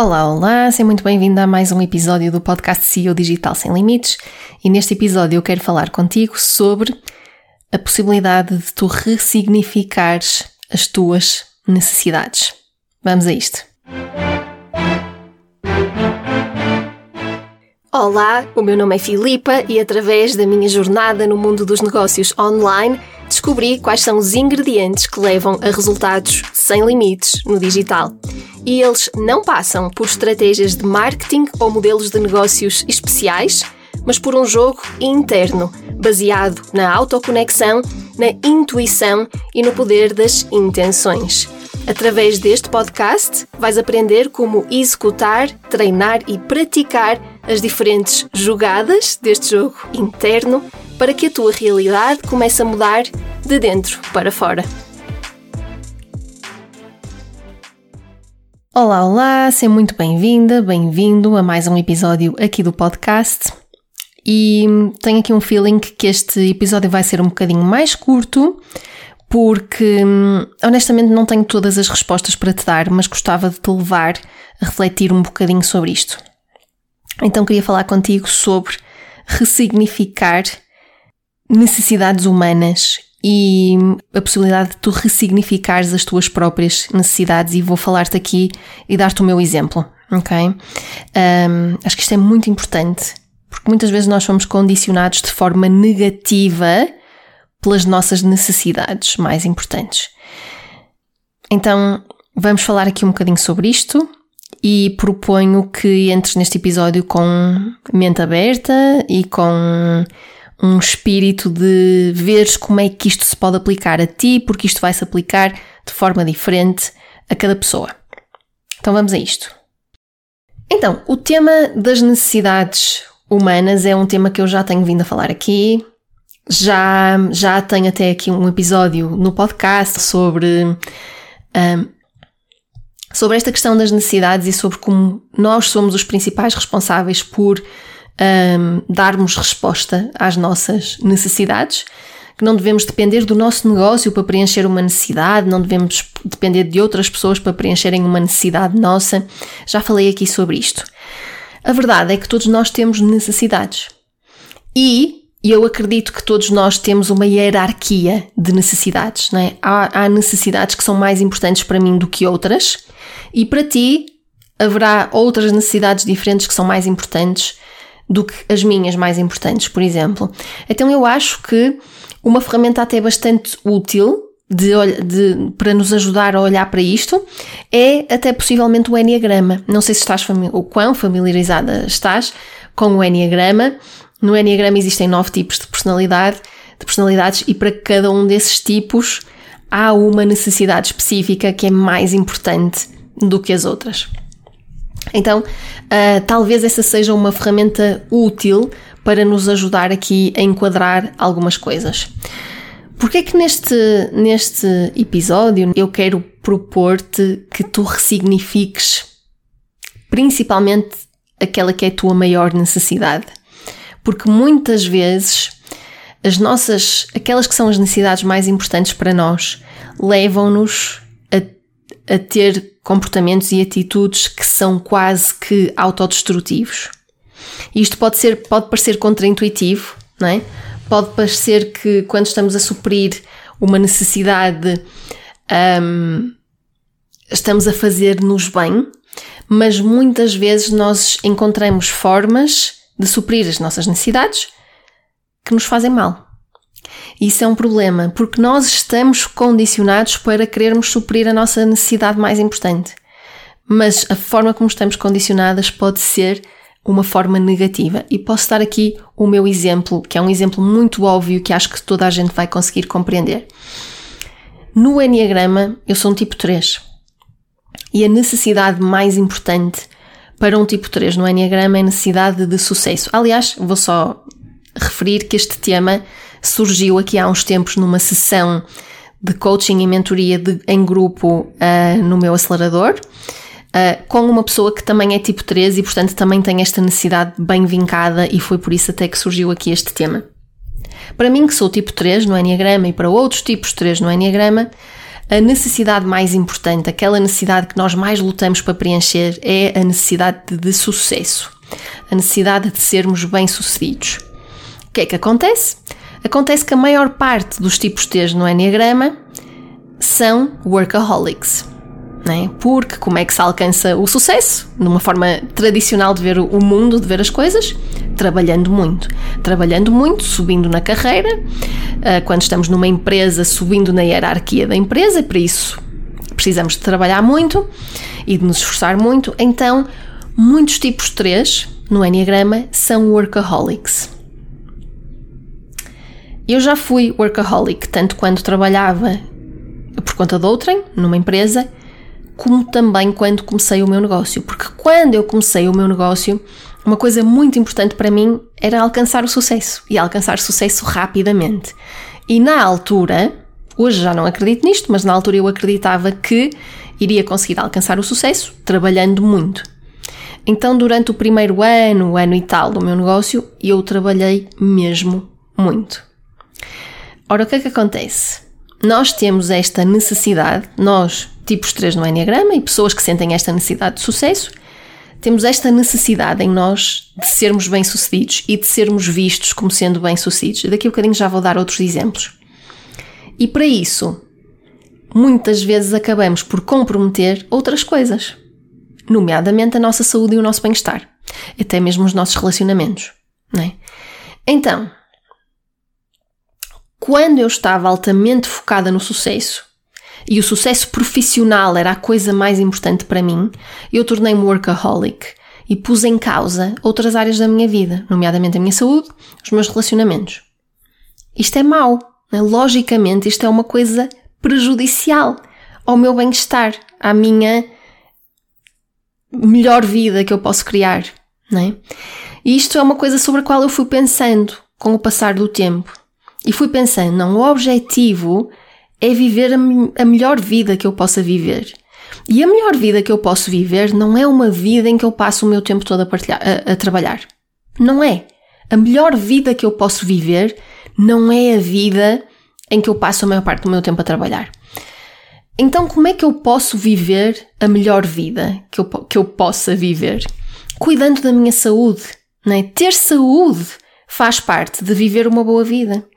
Olá, olá, seja muito bem-vindo a mais um episódio do podcast CEO Digital Sem Limites e neste episódio eu quero falar contigo sobre a possibilidade de tu ressignificares as tuas necessidades. Vamos a isto. Olá, o meu nome é Filipa e através da minha jornada no mundo dos negócios online descobri quais são os ingredientes que levam a resultados sem limites no digital. E eles não passam por estratégias de marketing ou modelos de negócios especiais, mas por um jogo interno, baseado na autoconexão, na intuição e no poder das intenções. Através deste podcast, vais aprender como executar, treinar e praticar as diferentes jogadas deste jogo interno para que a tua realidade comece a mudar de dentro para fora. Olá, olá, seja muito bem-vinda, bem-vindo a mais um episódio aqui do podcast. E tenho aqui um feeling que este episódio vai ser um bocadinho mais curto, porque honestamente não tenho todas as respostas para te dar, mas gostava de te levar a refletir um bocadinho sobre isto. Então queria falar contigo sobre ressignificar necessidades humanas e a possibilidade de tu ressignificares as tuas próprias necessidades e vou falar-te aqui e dar-te o meu exemplo, ok? Um, acho que isto é muito importante porque muitas vezes nós somos condicionados de forma negativa pelas nossas necessidades mais importantes. Então, vamos falar aqui um bocadinho sobre isto e proponho que entres neste episódio com mente aberta e com um espírito de veres como é que isto se pode aplicar a ti, porque isto vai se aplicar de forma diferente a cada pessoa. Então vamos a isto. Então, o tema das necessidades humanas é um tema que eu já tenho vindo a falar aqui. Já, já tenho até aqui um episódio no podcast sobre, um, sobre esta questão das necessidades e sobre como nós somos os principais responsáveis por um, darmos resposta às nossas necessidades, que não devemos depender do nosso negócio para preencher uma necessidade, não devemos depender de outras pessoas para preencherem uma necessidade nossa. Já falei aqui sobre isto. A verdade é que todos nós temos necessidades. E eu acredito que todos nós temos uma hierarquia de necessidades, não é? Há, há necessidades que são mais importantes para mim do que outras, e para ti haverá outras necessidades diferentes que são mais importantes do que as minhas mais importantes, por exemplo. Então eu acho que uma ferramenta até bastante útil de, de, para nos ajudar a olhar para isto é até possivelmente o Enneagrama. Não sei se estás o quão familiarizada estás com o Enneagrama. No Enneagrama existem nove tipos de personalidade, de personalidades, e para cada um desses tipos há uma necessidade específica que é mais importante do que as outras. Então, uh, talvez essa seja uma ferramenta útil para nos ajudar aqui a enquadrar algumas coisas. Porque é que neste, neste episódio eu quero propor-te que tu ressignifiques principalmente aquela que é a tua maior necessidade? Porque muitas vezes as nossas, aquelas que são as necessidades mais importantes para nós, levam-nos a, ter comportamentos e atitudes que são quase que autodestrutivos. Isto pode ser, pode parecer contraintuitivo, não é? Pode parecer que quando estamos a suprir uma necessidade, um, estamos a fazer-nos bem, mas muitas vezes nós encontramos formas de suprir as nossas necessidades que nos fazem mal. Isso é um problema, porque nós estamos condicionados para querermos suprir a nossa necessidade mais importante. Mas a forma como estamos condicionadas pode ser uma forma negativa. E posso dar aqui o meu exemplo, que é um exemplo muito óbvio que acho que toda a gente vai conseguir compreender. No Enneagrama, eu sou um tipo 3. E a necessidade mais importante para um tipo 3 no Enneagrama é necessidade de sucesso. Aliás, vou só referir que este tema surgiu aqui há uns tempos numa sessão de coaching e mentoria de, em grupo uh, no meu acelerador, uh, com uma pessoa que também é tipo 3 e, portanto, também tem esta necessidade bem vincada, e foi por isso até que surgiu aqui este tema. Para mim, que sou tipo 3 no Enneagrama e para outros tipos 3 no Enneagrama, a necessidade mais importante, aquela necessidade que nós mais lutamos para preencher, é a necessidade de, de sucesso, a necessidade de sermos bem-sucedidos. Que é que acontece? Acontece que a maior parte dos tipos T no Enneagrama são workaholics. É? Porque como é que se alcança o sucesso? Numa forma tradicional de ver o mundo, de ver as coisas? Trabalhando muito. Trabalhando muito, subindo na carreira. Ah, quando estamos numa empresa, subindo na hierarquia da empresa, para isso precisamos de trabalhar muito e de nos esforçar muito. Então, muitos tipos 3 no Enneagrama são workaholics. Eu já fui workaholic, tanto quando trabalhava por conta de outrem, numa empresa, como também quando comecei o meu negócio. Porque quando eu comecei o meu negócio, uma coisa muito importante para mim era alcançar o sucesso e alcançar sucesso rapidamente. E na altura, hoje já não acredito nisto, mas na altura eu acreditava que iria conseguir alcançar o sucesso trabalhando muito. Então, durante o primeiro ano, ano e tal do meu negócio, eu trabalhei mesmo muito. Ora, o que é que acontece? Nós temos esta necessidade, nós, tipos 3 no Enneagrama e pessoas que sentem esta necessidade de sucesso, temos esta necessidade em nós de sermos bem-sucedidos e de sermos vistos como sendo bem-sucedidos. Daqui a um bocadinho já vou dar outros exemplos. E para isso, muitas vezes acabamos por comprometer outras coisas, nomeadamente a nossa saúde e o nosso bem-estar, até mesmo os nossos relacionamentos. É? Então, quando eu estava altamente focada no sucesso e o sucesso profissional era a coisa mais importante para mim, eu tornei-me workaholic e pus em causa outras áreas da minha vida, nomeadamente a minha saúde, os meus relacionamentos. Isto é mau. Né? Logicamente, isto é uma coisa prejudicial ao meu bem-estar, à minha melhor vida que eu posso criar. Né? E isto é uma coisa sobre a qual eu fui pensando com o passar do tempo. E fui pensando, não, o objetivo é viver a, a melhor vida que eu possa viver. E a melhor vida que eu posso viver não é uma vida em que eu passo o meu tempo todo a, a, a trabalhar. Não é. A melhor vida que eu posso viver não é a vida em que eu passo a maior parte do meu tempo a trabalhar. Então, como é que eu posso viver a melhor vida que eu, que eu possa viver? Cuidando da minha saúde. Não é? Ter saúde faz parte de viver uma boa vida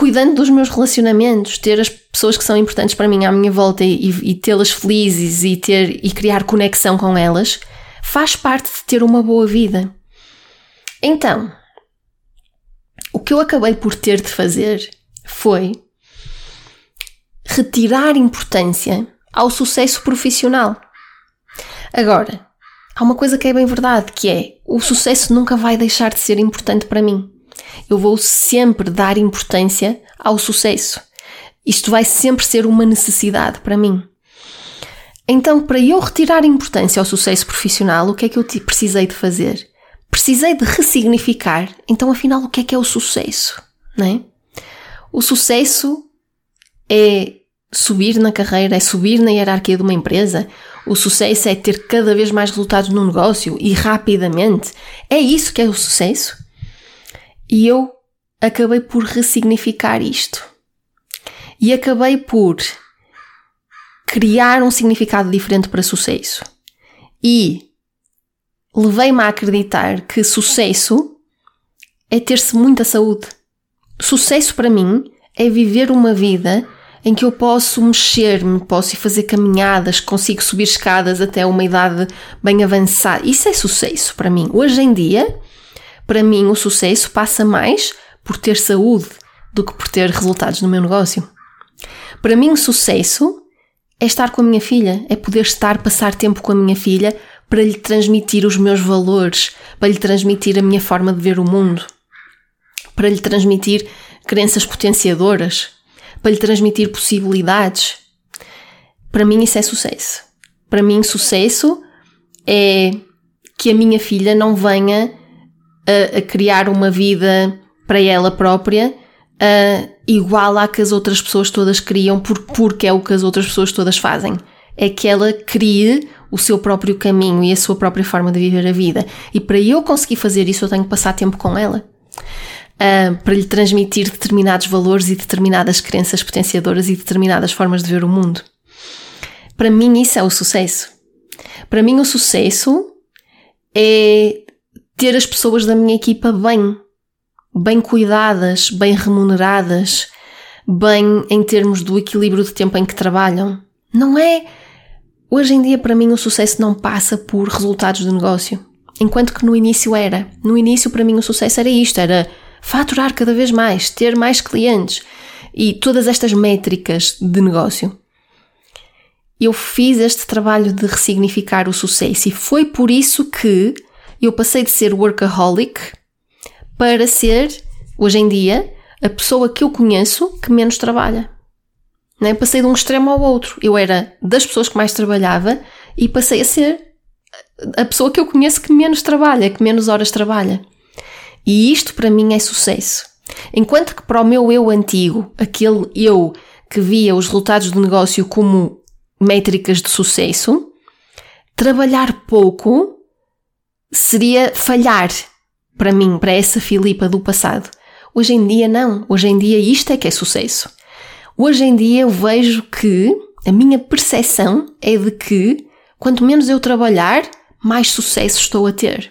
cuidando dos meus relacionamentos, ter as pessoas que são importantes para mim à minha volta e, e tê-las felizes e ter e criar conexão com elas, faz parte de ter uma boa vida. Então, o que eu acabei por ter de fazer foi retirar importância ao sucesso profissional. Agora, há uma coisa que é bem verdade, que é o sucesso nunca vai deixar de ser importante para mim eu vou sempre dar importância ao sucesso. Isto vai sempre ser uma necessidade para mim. Então, para eu retirar importância ao sucesso profissional, o que é que eu precisei de fazer? Precisei de ressignificar, então, afinal, o que é que é o sucesso? Não é? O sucesso é subir na carreira, é subir na hierarquia de uma empresa. O sucesso é ter cada vez mais resultados no negócio e rapidamente. É isso que é o sucesso? E eu acabei por ressignificar isto. E acabei por criar um significado diferente para sucesso. E levei-me a acreditar que sucesso é ter-se muita saúde. Sucesso para mim é viver uma vida em que eu posso mexer-me, posso ir fazer caminhadas, consigo subir escadas até uma idade bem avançada. Isso é sucesso para mim. Hoje em dia, para mim, o sucesso passa mais por ter saúde do que por ter resultados no meu negócio. Para mim, o sucesso é estar com a minha filha, é poder estar, passar tempo com a minha filha para lhe transmitir os meus valores, para lhe transmitir a minha forma de ver o mundo, para lhe transmitir crenças potenciadoras, para lhe transmitir possibilidades. Para mim, isso é sucesso. Para mim, sucesso é que a minha filha não venha a, a criar uma vida para ela própria uh, igual à que as outras pessoas todas criam, por, porque é o que as outras pessoas todas fazem. É que ela crie o seu próprio caminho e a sua própria forma de viver a vida. E para eu conseguir fazer isso, eu tenho que passar tempo com ela. uh, para lhe transmitir determinados valores e determinadas crenças potenciadoras e determinadas formas de ver o mundo. Para mim, isso é o sucesso. Para mim, o sucesso é ter as pessoas da minha equipa bem, bem cuidadas, bem remuneradas, bem em termos do equilíbrio de tempo em que trabalham. Não é. Hoje em dia, para mim, o sucesso não passa por resultados do negócio. Enquanto que no início era. No início, para mim, o sucesso era isto: era faturar cada vez mais, ter mais clientes e todas estas métricas de negócio. Eu fiz este trabalho de ressignificar o sucesso e foi por isso que eu passei de ser workaholic para ser, hoje em dia, a pessoa que eu conheço que menos trabalha. Né? Passei de um extremo ao outro. Eu era das pessoas que mais trabalhava e passei a ser a pessoa que eu conheço que menos trabalha, que menos horas trabalha. E isto para mim é sucesso. Enquanto que para o meu eu antigo, aquele eu que via os resultados do negócio como métricas de sucesso, trabalhar pouco seria falhar para mim, para essa Filipa do passado. Hoje em dia, não. Hoje em dia, isto é que é sucesso. Hoje em dia, eu vejo que a minha percepção é de que quanto menos eu trabalhar, mais sucesso estou a ter.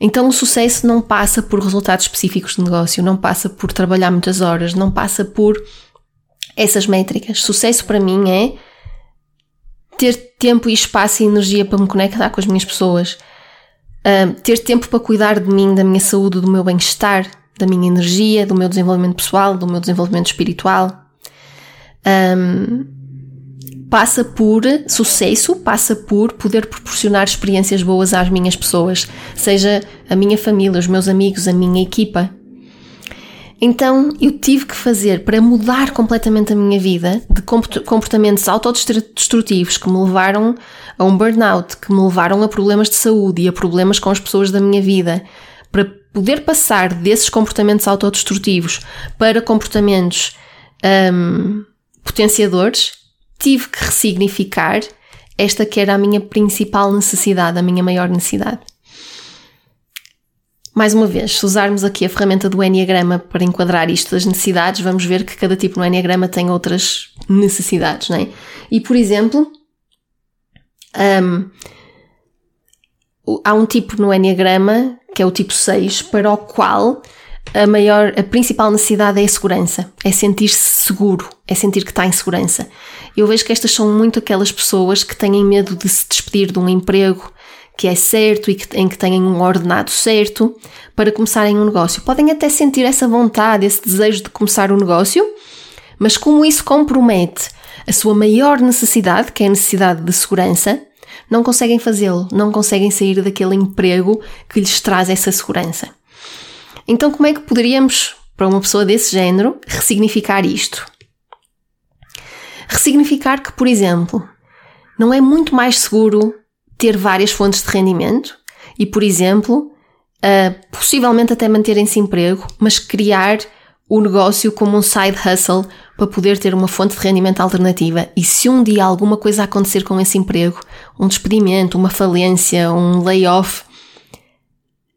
Então, o sucesso não passa por resultados específicos de negócio, não passa por trabalhar muitas horas, não passa por essas métricas. Sucesso para mim é ter tempo e espaço e energia para me conectar com as minhas pessoas, ter tempo para cuidar de mim, da minha saúde, do meu bem-estar, da minha energia, do meu desenvolvimento pessoal, do meu desenvolvimento espiritual. Um, passa por sucesso, passa por poder proporcionar experiências boas às minhas pessoas, seja a minha família, os meus amigos, a minha equipa. Então eu tive que fazer para mudar completamente a minha vida de comportamentos autodestrutivos que me levaram a um burnout, que me levaram a problemas de saúde e a problemas com as pessoas da minha vida, para poder passar desses comportamentos autodestrutivos para comportamentos um, potenciadores, tive que ressignificar esta que era a minha principal necessidade, a minha maior necessidade. Mais uma vez, se usarmos aqui a ferramenta do Enneagrama para enquadrar isto das necessidades, vamos ver que cada tipo no Enneagrama tem outras necessidades, não é? E, por exemplo, um, há um tipo no Enneagrama, que é o tipo 6, para o qual a maior, a principal necessidade é a segurança, é sentir-se seguro, é sentir que está em segurança. Eu vejo que estas são muito aquelas pessoas que têm medo de se despedir de um emprego, que é certo e que, em que tenham um ordenado certo para começarem um negócio. Podem até sentir essa vontade, esse desejo de começar um negócio, mas como isso compromete a sua maior necessidade, que é a necessidade de segurança, não conseguem fazê-lo, não conseguem sair daquele emprego que lhes traz essa segurança. Então, como é que poderíamos, para uma pessoa desse género, ressignificar isto? Ressignificar que, por exemplo, não é muito mais seguro ter várias fontes de rendimento e, por exemplo, uh, possivelmente até manterem-se emprego, mas criar o negócio como um side hustle para poder ter uma fonte de rendimento alternativa. E se um dia alguma coisa acontecer com esse emprego, um despedimento, uma falência, um layoff,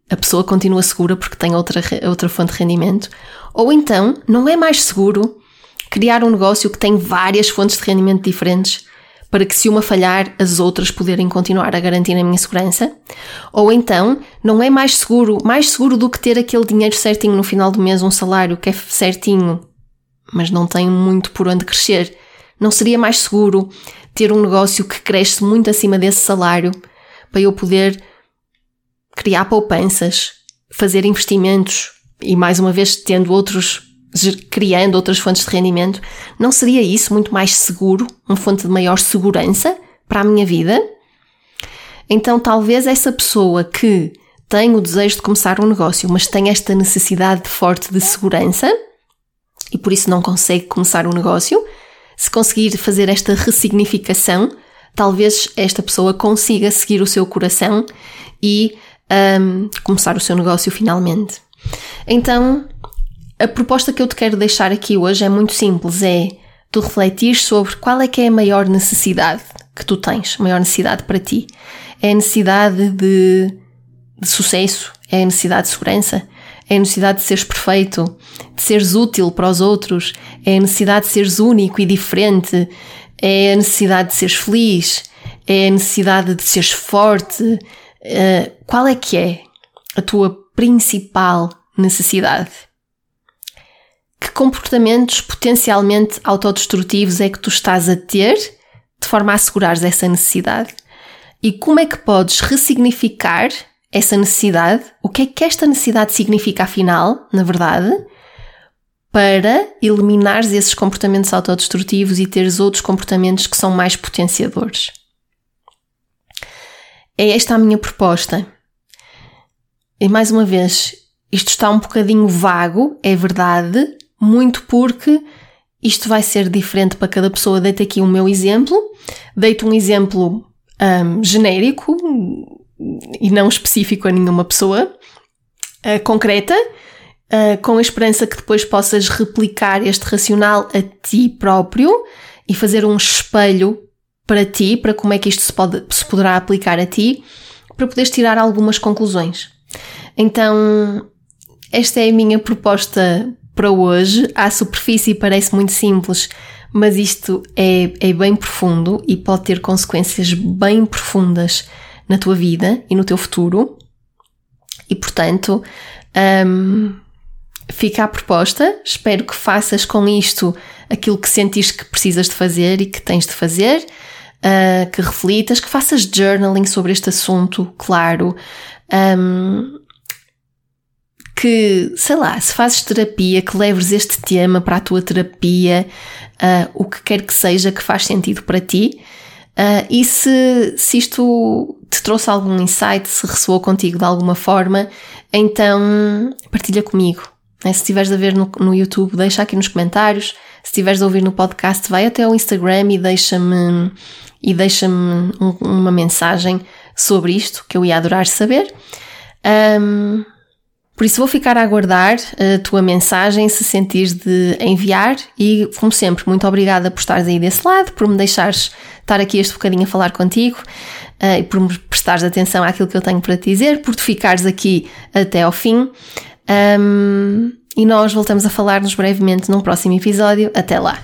a pessoa continua segura porque tem outra, outra fonte de rendimento. Ou então, não é mais seguro criar um negócio que tem várias fontes de rendimento diferentes para que se uma falhar, as outras poderem continuar a garantir a minha segurança? Ou então, não é mais seguro, mais seguro do que ter aquele dinheiro certinho no final do mês, um salário que é certinho, mas não tem muito por onde crescer? Não seria mais seguro ter um negócio que cresce muito acima desse salário para eu poder criar poupanças, fazer investimentos e mais uma vez tendo outros criando outras fontes de rendimento, não seria isso muito mais seguro, uma fonte de maior segurança para a minha vida? Então, talvez essa pessoa que tem o desejo de começar um negócio, mas tem esta necessidade forte de segurança e por isso não consegue começar um negócio, se conseguir fazer esta ressignificação, talvez esta pessoa consiga seguir o seu coração e um, começar o seu negócio finalmente. Então, a proposta que eu te quero deixar aqui hoje é muito simples, é tu refletir sobre qual é que é a maior necessidade que tu tens, a maior necessidade para ti. É a necessidade de, de sucesso? É a necessidade de segurança? é a necessidade de seres perfeito, de seres útil para os outros, é a necessidade de seres único e diferente, é a necessidade de seres feliz, é a necessidade de seres forte. Uh, qual é que é a tua principal necessidade? Que comportamentos potencialmente autodestrutivos é que tu estás a ter de forma a assegurares essa necessidade? E como é que podes ressignificar essa necessidade? O que é que esta necessidade significa afinal, na verdade? Para eliminares esses comportamentos autodestrutivos e teres outros comportamentos que são mais potenciadores. É esta a minha proposta. E mais uma vez, isto está um bocadinho vago, é verdade, muito porque isto vai ser diferente para cada pessoa. Deito aqui o meu exemplo, deito um exemplo um, genérico e não específico a nenhuma pessoa, uh, concreta, uh, com a esperança que depois possas replicar este racional a ti próprio e fazer um espelho para ti, para como é que isto se, pode, se poderá aplicar a ti, para poderes tirar algumas conclusões. Então, esta é a minha proposta para hoje. À superfície parece muito simples, mas isto é, é bem profundo e pode ter consequências bem profundas na tua vida e no teu futuro. E portanto, um, fica a proposta. Espero que faças com isto aquilo que sentires que precisas de fazer e que tens de fazer. Uh, que reflitas, que faças journaling sobre este assunto, claro. Um, que, sei lá, se fazes terapia, que leves este tema para a tua terapia, uh, o que quer que seja que faz sentido para ti. Uh, e se, se isto te trouxe algum insight, se ressoou contigo de alguma forma, então partilha comigo. Né? Se estiveres a ver no, no YouTube, deixa aqui nos comentários. Se estiveres a ouvir no podcast, vai até ao Instagram e deixa-me e deixa-me um, uma mensagem sobre isto que eu ia adorar saber. Um, por isso vou ficar a aguardar a tua mensagem se sentires de enviar e, como sempre, muito obrigada por estares aí desse lado, por me deixares estar aqui este bocadinho a falar contigo uh, e por me prestares atenção àquilo que eu tenho para te dizer, por te ficares aqui até ao fim. Um, e nós voltamos a falar-nos brevemente num próximo episódio. Até lá!